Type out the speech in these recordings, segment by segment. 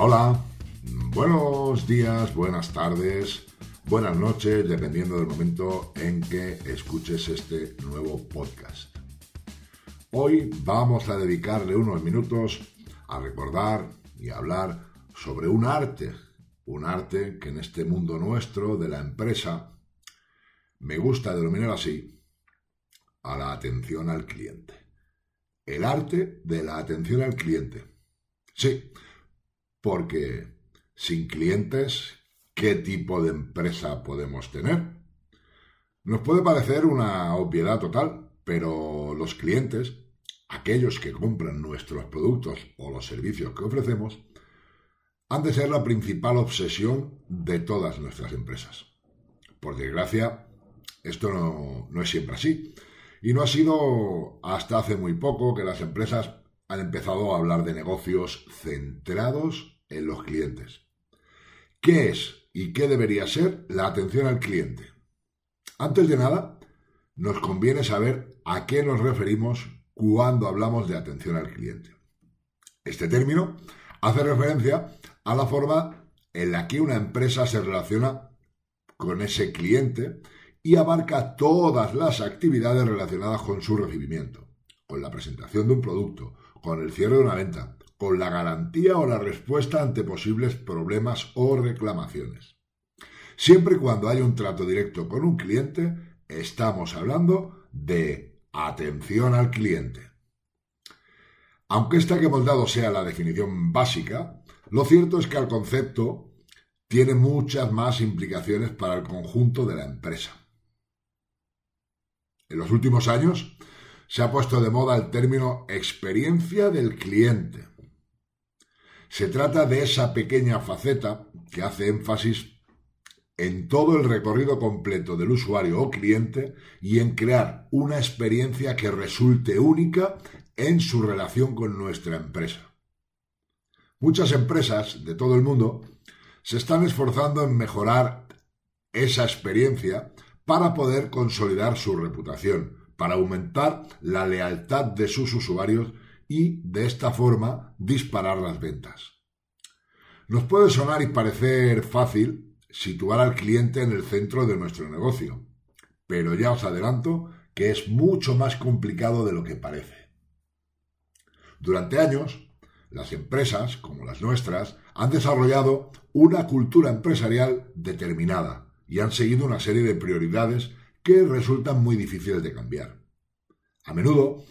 Hola. Buenos días, buenas tardes, buenas noches, dependiendo del momento en que escuches este nuevo podcast. Hoy vamos a dedicarle unos minutos a recordar y hablar sobre un arte, un arte que en este mundo nuestro de la empresa me gusta denominar así, a la atención al cliente. El arte de la atención al cliente. Sí, porque sin clientes, ¿qué tipo de empresa podemos tener? Nos puede parecer una obviedad total, pero los clientes, aquellos que compran nuestros productos o los servicios que ofrecemos, han de ser la principal obsesión de todas nuestras empresas. Por desgracia, esto no, es siempre así. Y no ha sido hasta hace muy poco que las empresas han empezado a hablar de negocios centrados en los clientes. ¿Qué es y qué debería ser la atención al cliente? Antes de nada, nos conviene saber a qué nos referimos cuando hablamos de atención al cliente. Este término hace referencia a la forma en la que una empresa se relaciona con ese cliente y abarca todas las actividades relacionadas con su recibimiento, con la presentación de un producto, con el cierre de una venta, con la garantía o la respuesta ante posibles problemas o reclamaciones. Siempre y cuando haya un trato directo con un cliente, estamos hablando de atención al cliente. Aunque esta que hemos dado sea la definición básica, lo cierto es que el concepto tiene muchas más implicaciones para el conjunto de la empresa. En los últimos años se ha puesto de moda el término experiencia del cliente. Se trata de esa pequeña faceta que hace énfasis en todo el recorrido completo del usuario o cliente y en crear una experiencia que resulte única en su relación con nuestra empresa. Muchas empresas de todo el mundo se están esforzando en mejorar esa experiencia para poder consolidar su reputación, para aumentar la lealtad de sus usuarios y de esta forma disparar las ventas. Nos puede sonar y parecer fácil situar al cliente en el centro de nuestro negocio, pero ya os adelanto que es mucho más complicado de lo que parece. Durante años, las empresas, como las nuestras, han desarrollado una cultura empresarial determinada y han seguido una serie de prioridades que resultan muy difíciles de cambiar. A menudo,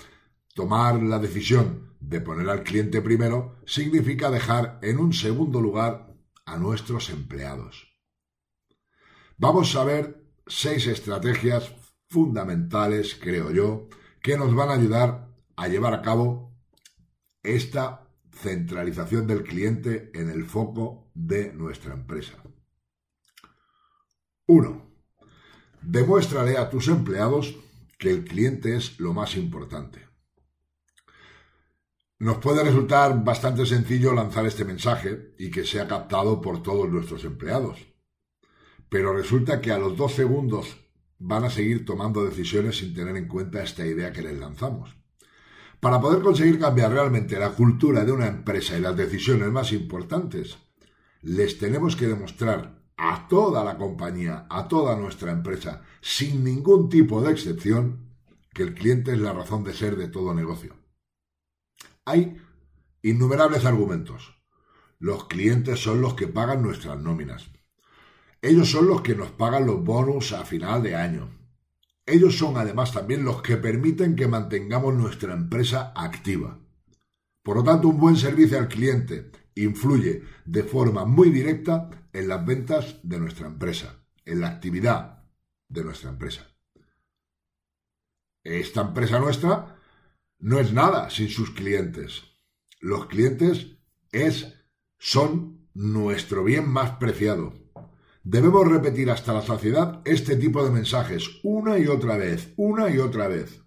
tomar la decisión de poner al cliente primero significa dejar en un segundo lugar a nuestros empleados. Vamos a ver seis estrategias fundamentales, creo yo, que nos van a ayudar a llevar a cabo esta centralización del cliente en el foco de nuestra empresa. 1. Demuéstrale a tus empleados que el cliente es lo más importante. Nos puede resultar bastante sencillo lanzar este mensaje y que sea captado por todos nuestros empleados. Pero resulta que a los dos segundos van a seguir tomando decisiones sin tener en cuenta esta idea que les lanzamos. Para poder conseguir cambiar realmente la cultura de una empresa y las decisiones más importantes, les tenemos que demostrar a toda la compañía, a toda nuestra empresa, sin ningún tipo de excepción, que el cliente es la razón de ser de todo negocio. Hay innumerables argumentos. Los clientes son los que pagan nuestras nóminas. Ellos son los que nos pagan los bonus a final de año. Ellos son además también los que permiten que mantengamos nuestra empresa activa. Por lo tanto, un buen servicio al cliente influye de forma muy directa en las ventas de nuestra empresa, en la actividad de nuestra empresa. Esta empresa nuestra no es nada sin sus clientes. Los clientes es, son nuestro bien más preciado. Debemos repetir hasta la saciedad este tipo de mensajes una y otra vez, una y otra vez.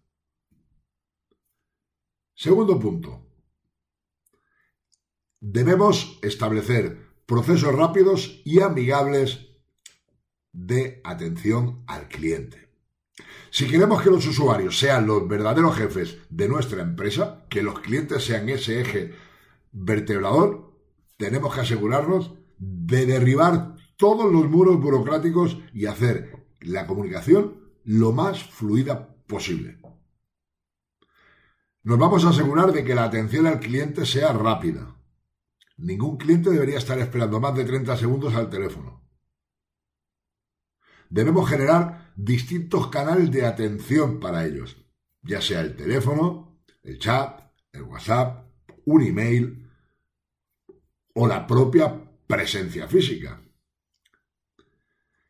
Segundo punto. Debemos establecer procesos rápidos y amigables de atención al cliente. Si queremos que los usuarios sean los verdaderos jefes de nuestra empresa, que los clientes sean ese eje vertebrador, tenemos que asegurarnos de derribar todos los muros burocráticos y hacer la comunicación lo más fluida posible. Nos vamos a asegurar de que la atención al cliente sea rápida. Ningún cliente debería estar esperando más de 30 segundos al teléfono. Debemos generar distintos canales de atención para ellos, ya sea el teléfono, el chat, el WhatsApp, un email o la propia presencia física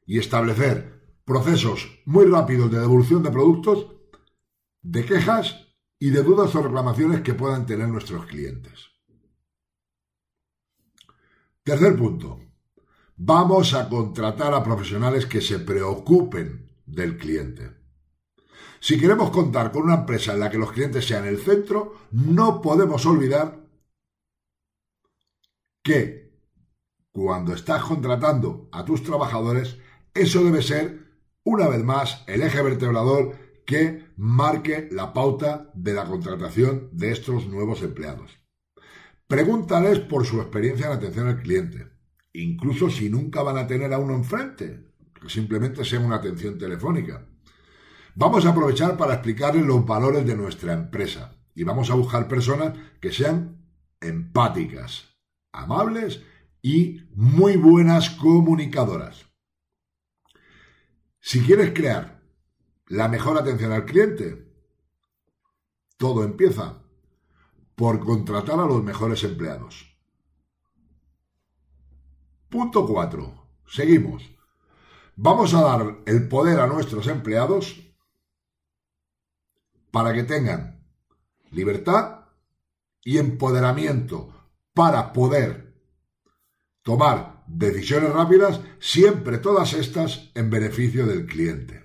y establecer procesos muy rápidos de devolución de productos, de quejas y de dudas o reclamaciones que puedan tener nuestros clientes. Tercer punto. Vamos a contratar a profesionales que se preocupen del cliente. Si queremos contar con una empresa en la que los clientes sean el centro, no podemos olvidar que cuando estás contratando a tus trabajadores eso debe ser, una vez más, el eje vertebrador que marque la pauta de la contratación de estos nuevos empleados. Pregúntales por su experiencia en atención al cliente, incluso si nunca van a tener a uno enfrente, que simplemente sea una atención telefónica. Vamos a aprovechar para explicarles los valores de nuestra empresa y vamos a buscar personas que sean empáticas, amables y muy buenas comunicadoras. Si quieres crear la mejor atención al cliente, todo empieza por contratar a los mejores empleados. Punto 4. Seguimos. Vamos a dar el poder a nuestros empleados para que tengan libertad y empoderamiento para poder tomar decisiones rápidas, siempre todas estas en beneficio del cliente.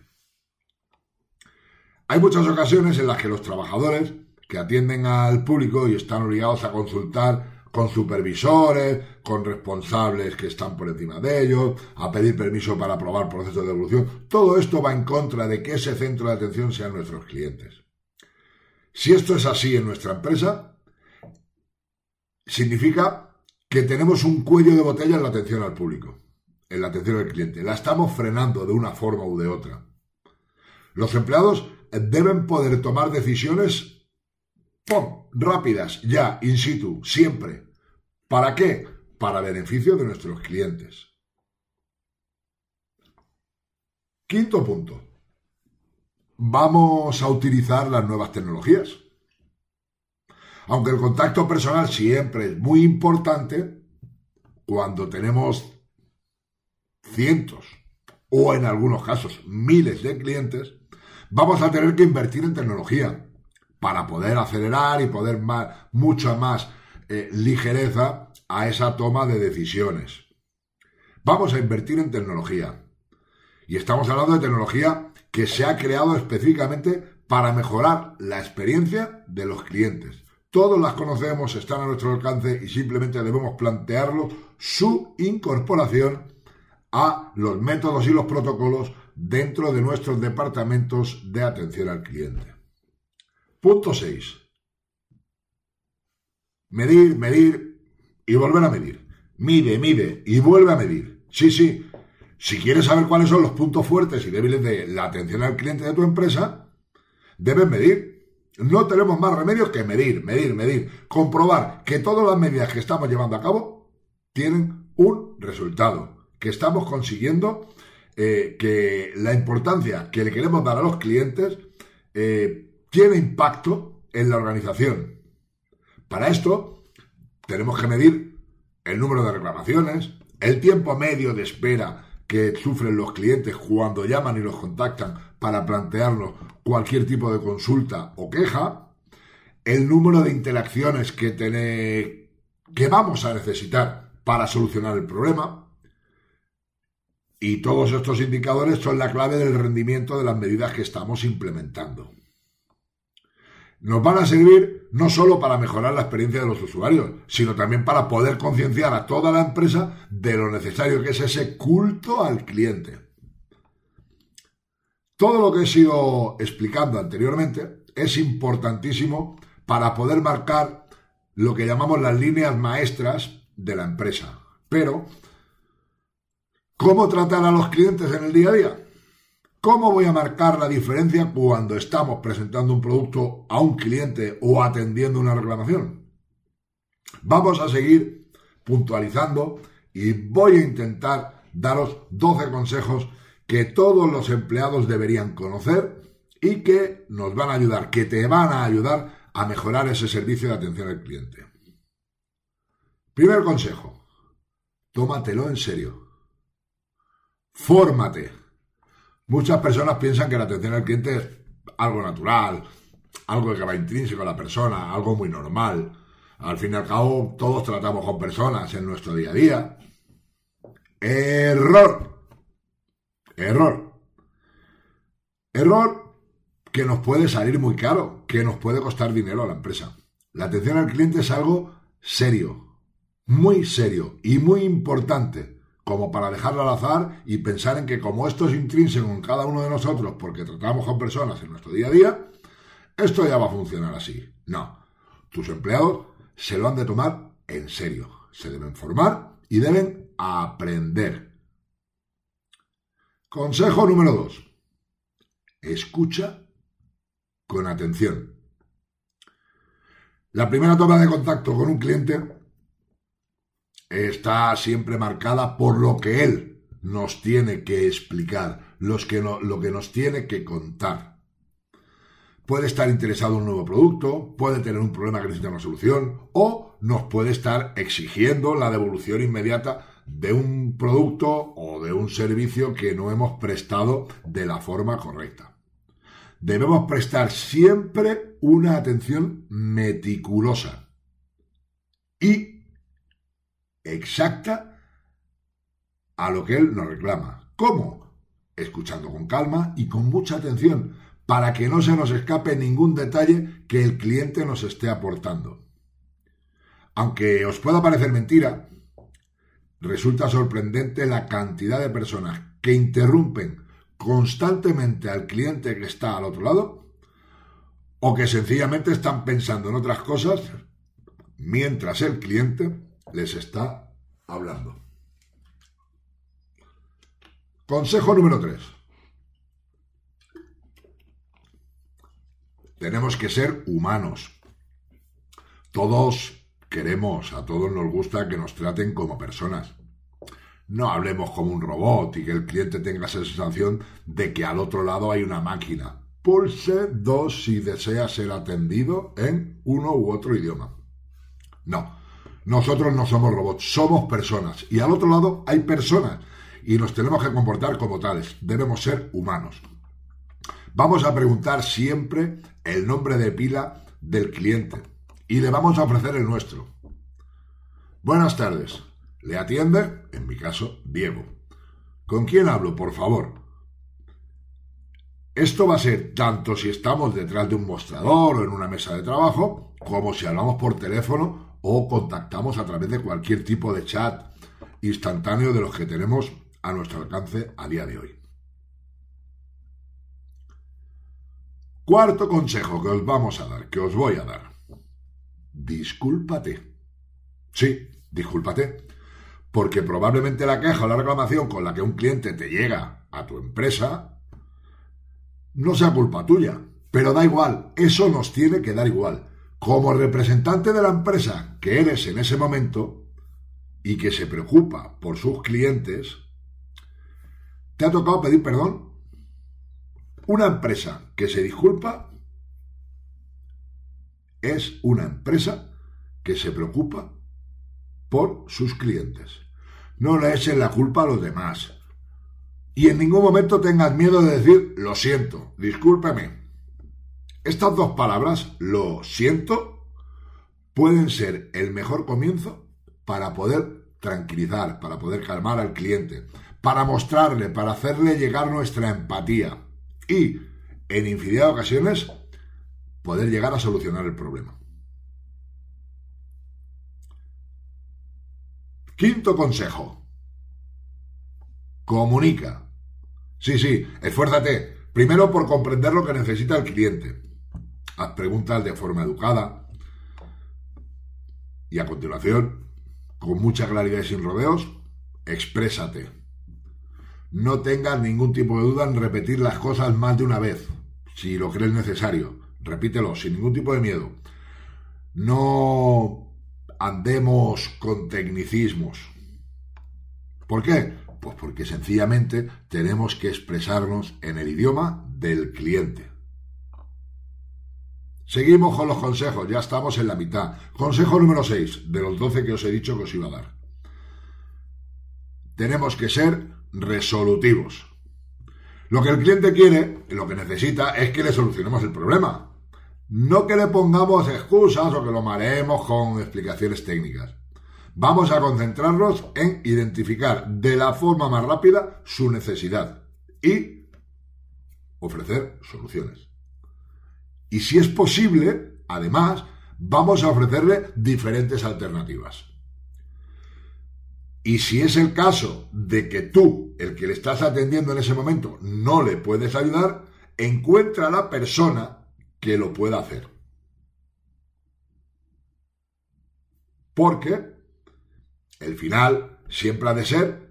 Hay muchas ocasiones en las que los trabajadores que atienden al público y están obligados a consultar con supervisores, con responsables que están por encima de ellos, a pedir permiso para aprobar procesos de devolución. Todo esto va en contra de que ese centro de atención sean nuestros clientes. Si esto es así en nuestra empresa, significa que tenemos un cuello de botella en la atención al público, en la atención al cliente. La estamos frenando de una forma u de otra. Los empleados deben poder tomar decisiones ¡pum! rápidas, ya, in situ, siempre. ¿Para qué? Para beneficio de nuestros clientes. Quinto punto. Vamos a utilizar las nuevas tecnologías. Aunque el contacto personal siempre es muy importante, cuando tenemos cientos o en algunos casos miles de clientes, vamos a tener que invertir en tecnología para poder acelerar y poder más, mucha más eh, ligereza a esa toma de decisiones. Vamos a invertir en tecnología. Y estamos hablando de tecnología que se ha creado específicamente para mejorar la experiencia de los clientes. Todos las conocemos, están a nuestro alcance y simplemente debemos plantearlo su incorporación a los métodos y los protocolos dentro de nuestros departamentos de atención al cliente. Punto 6. Medir, medir y volver a medir. Mide, mide y vuelve a medir. Sí, sí. Si quieres saber cuáles son los puntos fuertes y débiles de la atención al cliente de tu empresa, debes medir no tenemos más remedios que medir, medir, medir, comprobar que todas las medidas que estamos llevando a cabo tienen un resultado, que estamos consiguiendo eh, que la importancia que le queremos dar a los clientes eh, tiene impacto en la organización. Para esto tenemos que medir el número de reclamaciones, el tiempo medio de espera que sufren los clientes cuando llaman y los contactan para plantearnos cualquier tipo de consulta o queja, el número de interacciones que, que vamos a necesitar para solucionar el problema, y todos estos indicadores son la clave del rendimiento de las medidas que estamos implementando. Nos van a servir no solo para mejorar la experiencia de los usuarios, sino también para poder concienciar a toda la empresa de lo necesario que es ese culto al cliente. Todo lo que he ido explicando anteriormente es importantísimo para poder marcar lo que llamamos las líneas maestras de la empresa. Pero, ¿cómo tratar a los clientes en el día a día? ¿Cómo voy a marcar la diferencia cuando estamos presentando un producto a un cliente o atendiendo una reclamación? Vamos a seguir puntualizando y voy a intentar daros 12 consejos que todos los empleados deberían conocer y que nos van a ayudar, que te van a ayudar a mejorar ese servicio de atención al cliente. Primer consejo, tómatelo en serio. Fórmate. Muchas personas piensan que la atención al cliente es algo natural, algo que va intrínseco a la persona, algo muy normal. Al fin y al cabo, todos tratamos con personas en nuestro día a día. Error. Error. Error que nos puede salir muy caro, que nos puede costar dinero a la empresa. La atención al cliente es algo serio, muy serio y muy importante como para dejarlo al azar y pensar en que como esto es intrínseco en cada uno de nosotros porque tratamos con personas en nuestro día a día, esto ya va a funcionar así. No, tus empleados se lo han de tomar en serio, se deben formar y deben aprender. Consejo número dos. Escucha con atención. La primera toma de contacto con un cliente está siempre marcada por lo que él nos tiene que explicar, los que lo que nos tiene que contar. Puede estar interesado en un nuevo producto, puede tener un problema que necesita una solución, o nos puede estar exigiendo la devolución inmediata de un producto o de un servicio que no hemos prestado de la forma correcta. Debemos prestar siempre una atención meticulosa y exacta a lo que él nos reclama. ¿Cómo? Escuchando con calma y con mucha atención para que no se nos escape ningún detalle que el cliente nos esté aportando. Aunque os pueda parecer mentira, resulta sorprendente la cantidad de personas que interrumpen constantemente al cliente que está al otro lado o que sencillamente están pensando en otras cosas mientras el cliente les está hablando. Consejo número 3. Tenemos que ser humanos. Todos queremos, a todos nos gusta que nos traten como personas. No hablemos como un robot y que el cliente tenga esa sensación de que al otro lado hay una máquina. Pulse 2 si desea ser atendido en uno u otro idioma. No, nosotros no somos robots, somos personas. Y al otro lado hay personas. Y nos tenemos que comportar como tales. Debemos ser humanos. Vamos a preguntar siempre el nombre de pila del cliente. Y le vamos a ofrecer el nuestro. Buenas tardes. Le atiende, en mi caso, Diego. ¿Con quién hablo, por favor? Esto va a ser tanto si estamos detrás de un mostrador o en una mesa de trabajo, como si hablamos por teléfono o contactamos a través de cualquier tipo de chat instantáneo de los que tenemos a nuestro alcance a día de hoy. Cuarto consejo que os vamos a dar, que os voy a dar. Discúlpate. Sí, discúlpate. Porque probablemente la queja o la reclamación con la que un cliente te llega a tu empresa no sea culpa tuya. Pero da igual, eso nos tiene que dar igual como representante de la empresa que eres en ese momento y que se preocupa por sus clientes, te ha tocado pedir perdón. Una empresa que se disculpa es una empresa que se preocupa por sus clientes. No le echen la culpa a los demás. Y en ningún momento tengas miedo de decir, lo siento, discúlpeme, estas dos palabras, lo siento, pueden ser el mejor comienzo para poder tranquilizar, para poder calmar al cliente, para mostrarle, para hacerle llegar nuestra empatía y, en infinidad de ocasiones, poder llegar a solucionar el problema. Quinto consejo. Comunica. Sí, sí, esfuérzate. Primero por comprender lo que necesita el cliente haz preguntas de forma educada y a continuación con mucha claridad y sin rodeos, exprésate. No tengas ningún tipo de duda en repetir las cosas más de una vez, si lo crees necesario. Repítelo sin ningún tipo de miedo. No andemos con tecnicismos. ¿Por qué? Pues porque sencillamente tenemos que expresarnos en el idioma del cliente. Seguimos con los consejos, ya estamos en la mitad. Consejo número 6, de los 12 que os he dicho que os iba a dar. Tenemos que ser resolutivos. Lo que el cliente quiere, lo que necesita, es que le solucionemos el problema. No que le pongamos excusas o que lo mareemos con explicaciones técnicas. Vamos a concentrarnos en identificar de la forma más rápida su necesidad y ofrecer soluciones. Y si es posible, además, vamos a ofrecerle diferentes alternativas. Y si es el caso de que tú, el que le estás atendiendo en ese momento, no le puedes ayudar, encuentra a la persona que lo pueda hacer. Porque el final siempre ha de ser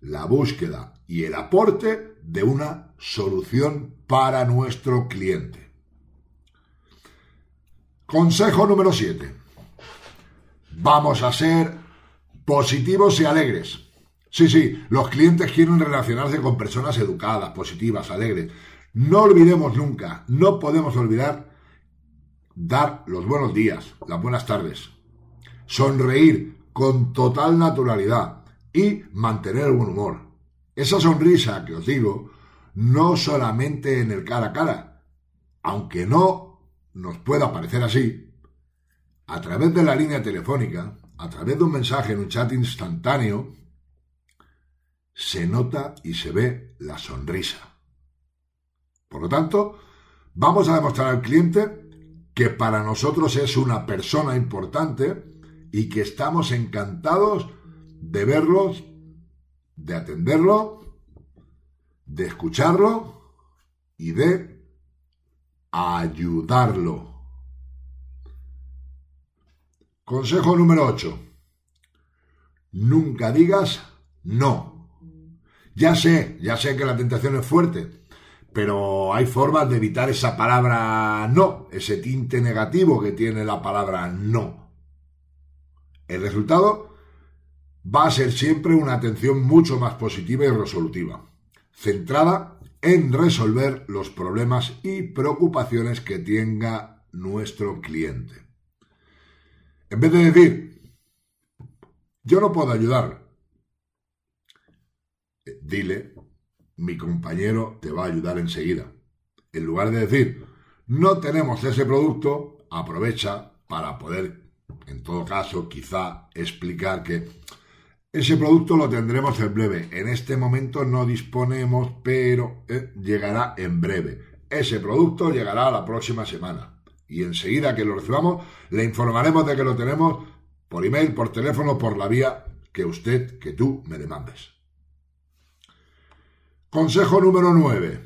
la búsqueda y el aporte de una solución para nuestro cliente. Consejo número 7. Vamos a ser positivos y alegres. Sí, sí, los clientes quieren relacionarse con personas educadas, positivas, alegres. No olvidemos nunca, no podemos olvidar dar los buenos días, las buenas tardes, sonreír con total naturalidad y mantener buen humor. Esa sonrisa que os digo, no solamente en el cara a cara, aunque no nos pueda parecer así, a través de la línea telefónica, a través de un mensaje en un chat instantáneo, se nota y se ve la sonrisa. Por lo tanto, vamos a demostrar al cliente que para nosotros es una persona importante y que estamos encantados de verlos, de atenderlo, de escucharlo y de ayudarlo. Consejo número 8. Nunca digas no. Ya sé, ya sé que la tentación es fuerte, pero hay formas de evitar esa palabra no, ese tinte negativo que tiene la palabra no. El resultado va a ser siempre una atención mucho más positiva y resolutiva, centrada en resolver los problemas y preocupaciones que tenga nuestro cliente. En vez de decir, yo no puedo ayudar, eh, dile, mi compañero te va a ayudar enseguida. En lugar de decir, no tenemos ese producto, aprovecha para poder, en todo caso, quizá explicar que ese producto lo tendremos en breve. En este momento no disponemos, pero eh, llegará en breve. Ese producto llegará la próxima semana. Y enseguida que lo recibamos, le informaremos de que lo tenemos por email, por teléfono, por la vía que usted, que tú me demandes. Consejo número 9.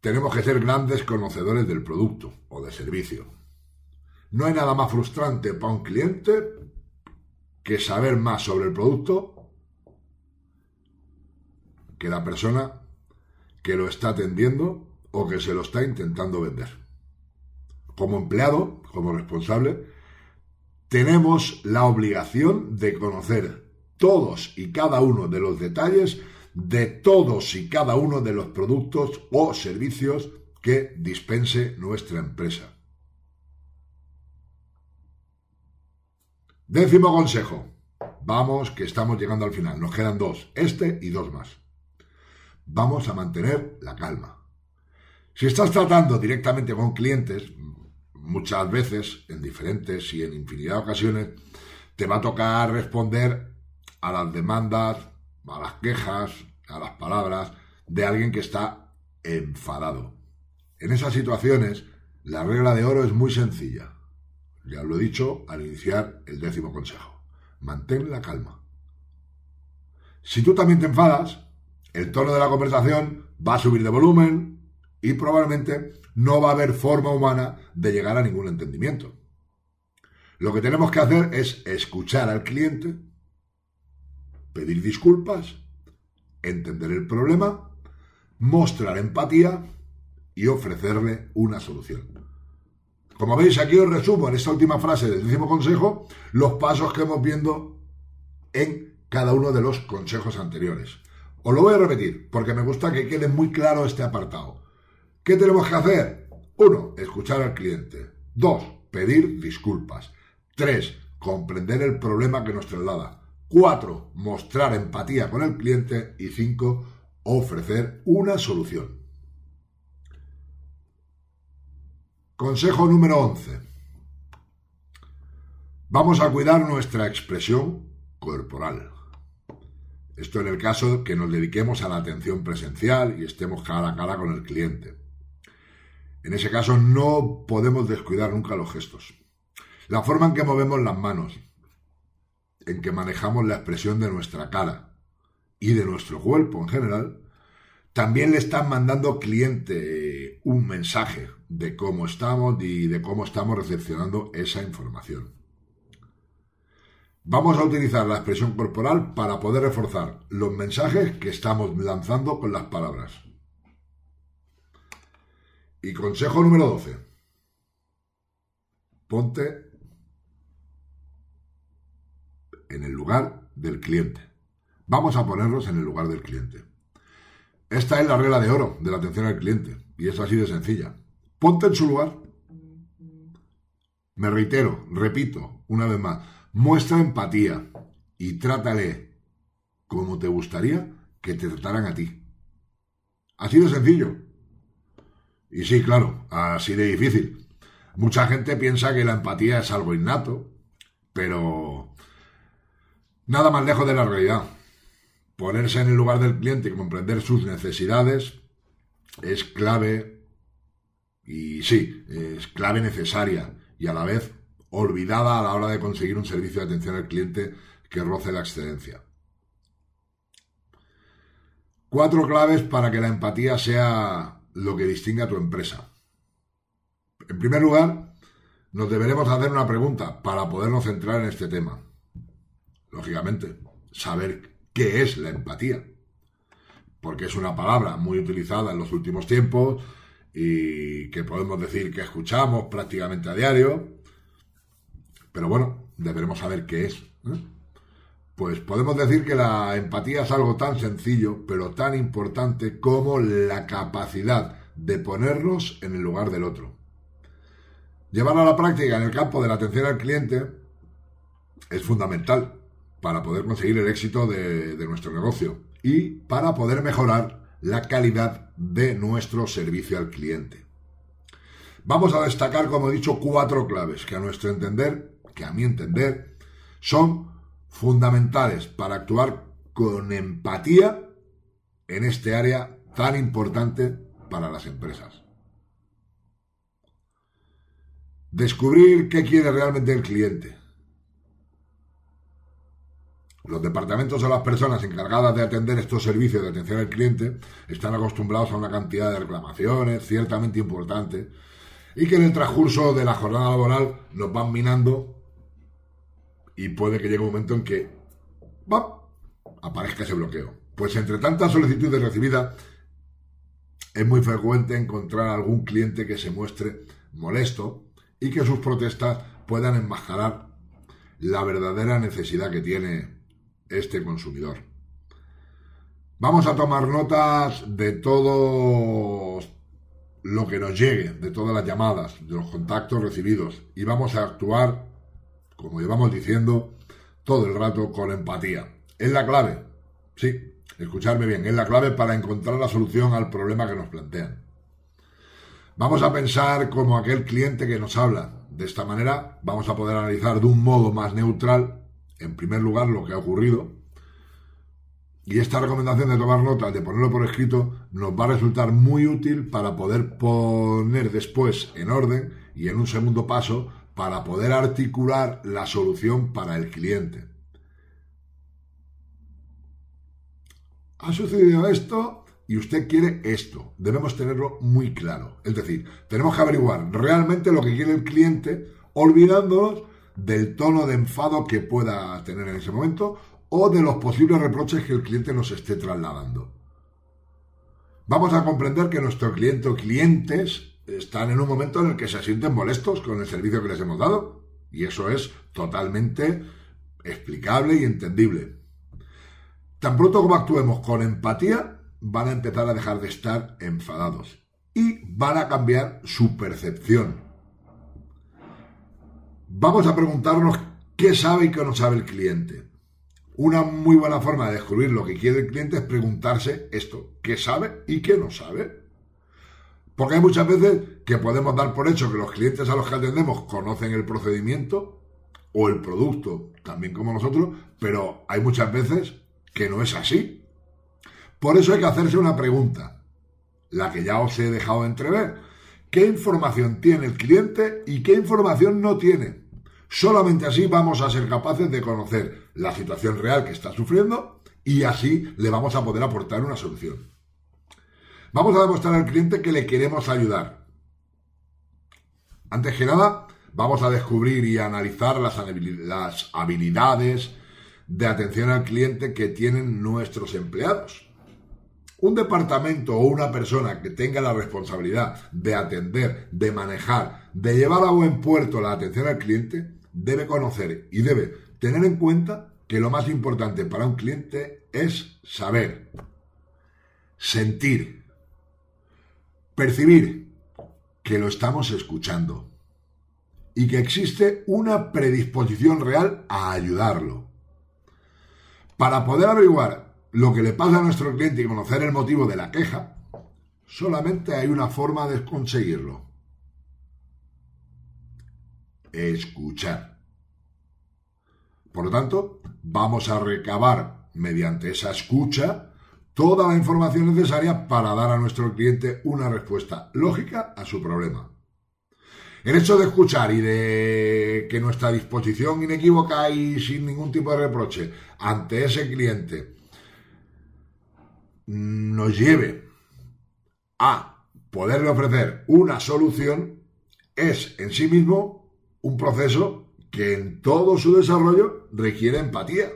Tenemos que ser grandes conocedores del producto o del servicio. No hay nada más frustrante para un cliente que saber más sobre el producto que la persona que lo está atendiendo o que se lo está intentando vender. Como empleado, como responsable, tenemos la obligación de conocer todos y cada uno de los detalles de todos y cada uno de los productos o servicios que dispense nuestra empresa. Décimo consejo. Vamos, que estamos llegando al final. Nos quedan dos, este y dos más. Vamos a mantener la calma. Si estás tratando directamente con clientes, muchas veces, en diferentes y en infinidad de ocasiones, te va a tocar responder a las demandas, a las quejas, a las palabras de alguien que está enfadado. En esas situaciones, la regla de oro es muy sencilla. Ya lo he dicho al iniciar el décimo consejo. Mantén la calma. Si tú también te enfadas, el tono de la conversación va a subir de volumen y probablemente no va a haber forma humana de llegar a ningún entendimiento. Lo que tenemos que hacer es escuchar al cliente, pedir disculpas, entender el problema, mostrar empatía y ofrecerle una solución. Como veis, aquí os resumo en esta última frase del décimo consejo los pasos que hemos viendo en cada uno de los consejos anteriores. Os lo voy a repetir porque me gusta que quede muy claro este apartado. ¿Qué tenemos que hacer? Uno, escuchar al cliente. Dos, pedir disculpas. Tres, comprender el problema que nos traslada. Cuatro, mostrar empatía con el cliente. Y cinco, ofrecer una solución. Consejo número 11. Vamos a cuidar nuestra expresión corporal. Esto en el caso que nos dediquemos a la atención presencial y estemos cara a cara con el cliente. En ese caso no podemos descuidar nunca los gestos. La forma en que movemos las manos, en que manejamos la expresión de nuestra cara y de nuestro cuerpo en general, también le están mandando cliente un mensaje de cómo estamos y de cómo estamos recepcionando esa información. Vamos a utilizar la expresión corporal para poder reforzar los mensajes que estamos lanzando con las palabras. Y consejo número 12. Ponte en el lugar del cliente. Vamos a ponernos en el lugar del cliente. Esta es la regla de oro de la atención al cliente y es así de sencilla. Ponte en su lugar. Me reitero, repito, una vez más, muestra empatía y trátale como te gustaría que te trataran a ti. Así de sencillo. Y sí, claro, así de difícil. Mucha gente piensa que la empatía es algo innato, pero nada más lejos de la realidad. Ponerse en el lugar del cliente y comprender sus necesidades es clave y sí, es clave necesaria y a la vez olvidada a la hora de conseguir un servicio de atención al cliente que roce la excelencia. Cuatro claves para que la empatía sea lo que distingue a tu empresa. En primer lugar, nos deberemos hacer una pregunta para podernos centrar en este tema. Lógicamente, saber qué es la empatía. Porque es una palabra muy utilizada en los últimos tiempos y que podemos decir que escuchamos prácticamente a diario. Pero bueno, deberemos saber qué es. ¿eh? Pues podemos decir que la empatía es algo tan sencillo, pero tan importante como la capacidad de ponernos en el lugar del otro. Llevarlo a la práctica en el campo de la atención al cliente es fundamental para poder conseguir el éxito de, de nuestro negocio y para poder mejorar la calidad de nuestro servicio al cliente. Vamos a destacar, como he dicho, cuatro claves que a nuestro entender, que a mi entender, son fundamentales para actuar con empatía en este área tan importante para las empresas. Descubrir qué quiere realmente el cliente. Los departamentos o las personas encargadas de atender estos servicios de atención al cliente están acostumbrados a una cantidad de reclamaciones ciertamente importante y que en el transcurso de la jornada laboral nos van minando y puede que llegue un momento en que aparezca ese bloqueo. Pues entre tantas solicitudes recibidas, es muy frecuente encontrar algún cliente que se muestre molesto y que sus protestas puedan enmascarar la verdadera necesidad que tiene este consumidor. Vamos a tomar notas de todo lo que nos llegue, de todas las llamadas, de los contactos recibidos y vamos a actuar como llevamos diciendo todo el rato, con empatía. Es la clave, sí, escucharme bien, es la clave para encontrar la solución al problema que nos plantean. Vamos a pensar como aquel cliente que nos habla. De esta manera vamos a poder analizar de un modo más neutral, en primer lugar, lo que ha ocurrido. Y esta recomendación de tomar nota, de ponerlo por escrito, nos va a resultar muy útil para poder poner después en orden y en un segundo paso para poder articular la solución para el cliente. Ha sucedido esto y usted quiere esto. Debemos tenerlo muy claro. Es decir, tenemos que averiguar realmente lo que quiere el cliente olvidándonos del tono de enfado que pueda tener en ese momento o de los posibles reproches que el cliente nos esté trasladando. Vamos a comprender que nuestro cliente o clientes están en un momento en el que se sienten molestos con el servicio que les hemos dado. Y eso es totalmente explicable y entendible. Tan pronto como actuemos con empatía, van a empezar a dejar de estar enfadados y van a cambiar su percepción. Vamos a preguntarnos qué sabe y qué no sabe el cliente. Una muy buena forma de descubrir lo que quiere el cliente es preguntarse esto, ¿qué sabe y qué no sabe? Porque hay muchas veces que podemos dar por hecho que los clientes a los que atendemos conocen el procedimiento o el producto, también como nosotros, pero hay muchas veces que no es así. Por eso hay que hacerse una pregunta, la que ya os he dejado entrever. ¿Qué información tiene el cliente y qué información no tiene? Solamente así vamos a ser capaces de conocer la situación real que está sufriendo y así le vamos a poder aportar una solución. Vamos a demostrar al cliente que le queremos ayudar. Antes que nada, vamos a descubrir y analizar las habilidades de atención al cliente que tienen nuestros empleados. Un departamento o una persona que tenga la responsabilidad de atender, de manejar, de llevar a buen puerto la atención al cliente, debe conocer y debe tener en cuenta que lo más importante para un cliente es saber, sentir, Percibir que lo estamos escuchando y que existe una predisposición real a ayudarlo. Para poder averiguar lo que le pasa a nuestro cliente y conocer el motivo de la queja, solamente hay una forma de conseguirlo. Escuchar. Por lo tanto, vamos a recabar mediante esa escucha toda la información necesaria para dar a nuestro cliente una respuesta lógica a su problema. El hecho de escuchar y de que nuestra disposición inequívoca y sin ningún tipo de reproche ante ese cliente nos lleve a poderle ofrecer una solución es en sí mismo un proceso que en todo su desarrollo requiere empatía.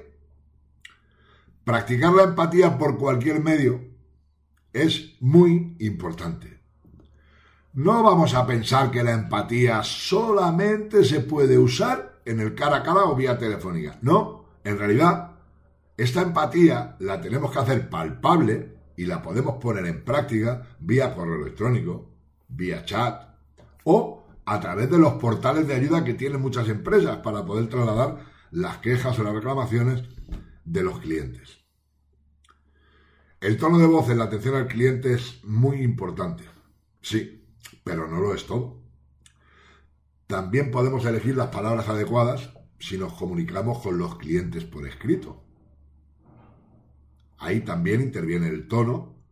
Practicar la empatía por cualquier medio es muy importante. No vamos a pensar que la empatía solamente se puede usar en el cara a cara o vía telefónica. No, en realidad, esta empatía la tenemos que hacer palpable y la podemos poner en práctica vía correo electrónico, vía chat o a través de los portales de ayuda que tienen muchas empresas para poder trasladar las quejas o las reclamaciones de los clientes. El tono de voz en la atención al cliente es muy importante, sí, pero no lo es todo. También podemos elegir las palabras adecuadas si nos comunicamos con los clientes por escrito. Ahí también interviene el tono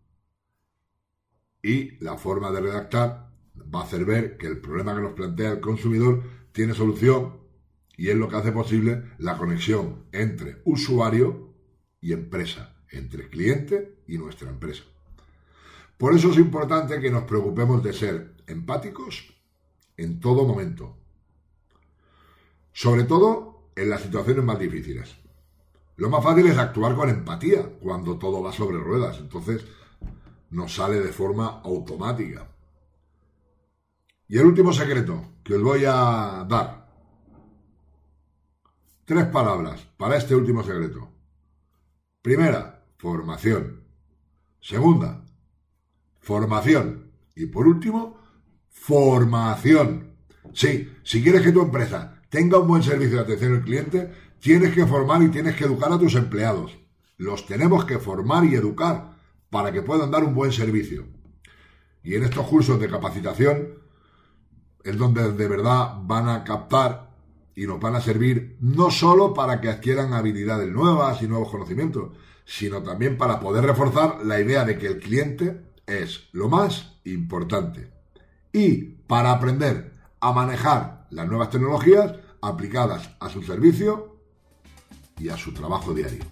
y la forma de redactar va a hacer ver que el problema que nos plantea el consumidor tiene solución y es lo que hace posible la conexión entre usuario y empresa, entre cliente y nuestra empresa. Por eso es importante que nos preocupemos de ser empáticos en todo momento, sobre todo en las situaciones más difíciles. Lo más fácil es actuar con empatía cuando todo va sobre ruedas, entonces nos sale de forma automática. Y el último secreto que os voy a dar. Tres palabras para este último secreto. Primera, formación. Segunda, formación. Y por último, formación. Sí, si quieres que tu empresa tenga un buen servicio de atención al cliente, tienes que formar y tienes que educar a tus empleados. Los tenemos que formar y educar para que puedan dar un buen servicio. Y en estos cursos de capacitación es donde de verdad van a captar y nos van a servir no solo para que adquieran habilidades nuevas y nuevos conocimientos, sino también para poder reforzar la idea de que el cliente es lo más importante. Y para aprender a manejar las nuevas tecnologías aplicadas a su servicio y a su trabajo diario.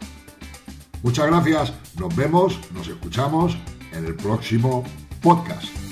Muchas gracias, nos vemos, nos escuchamos en el próximo podcast.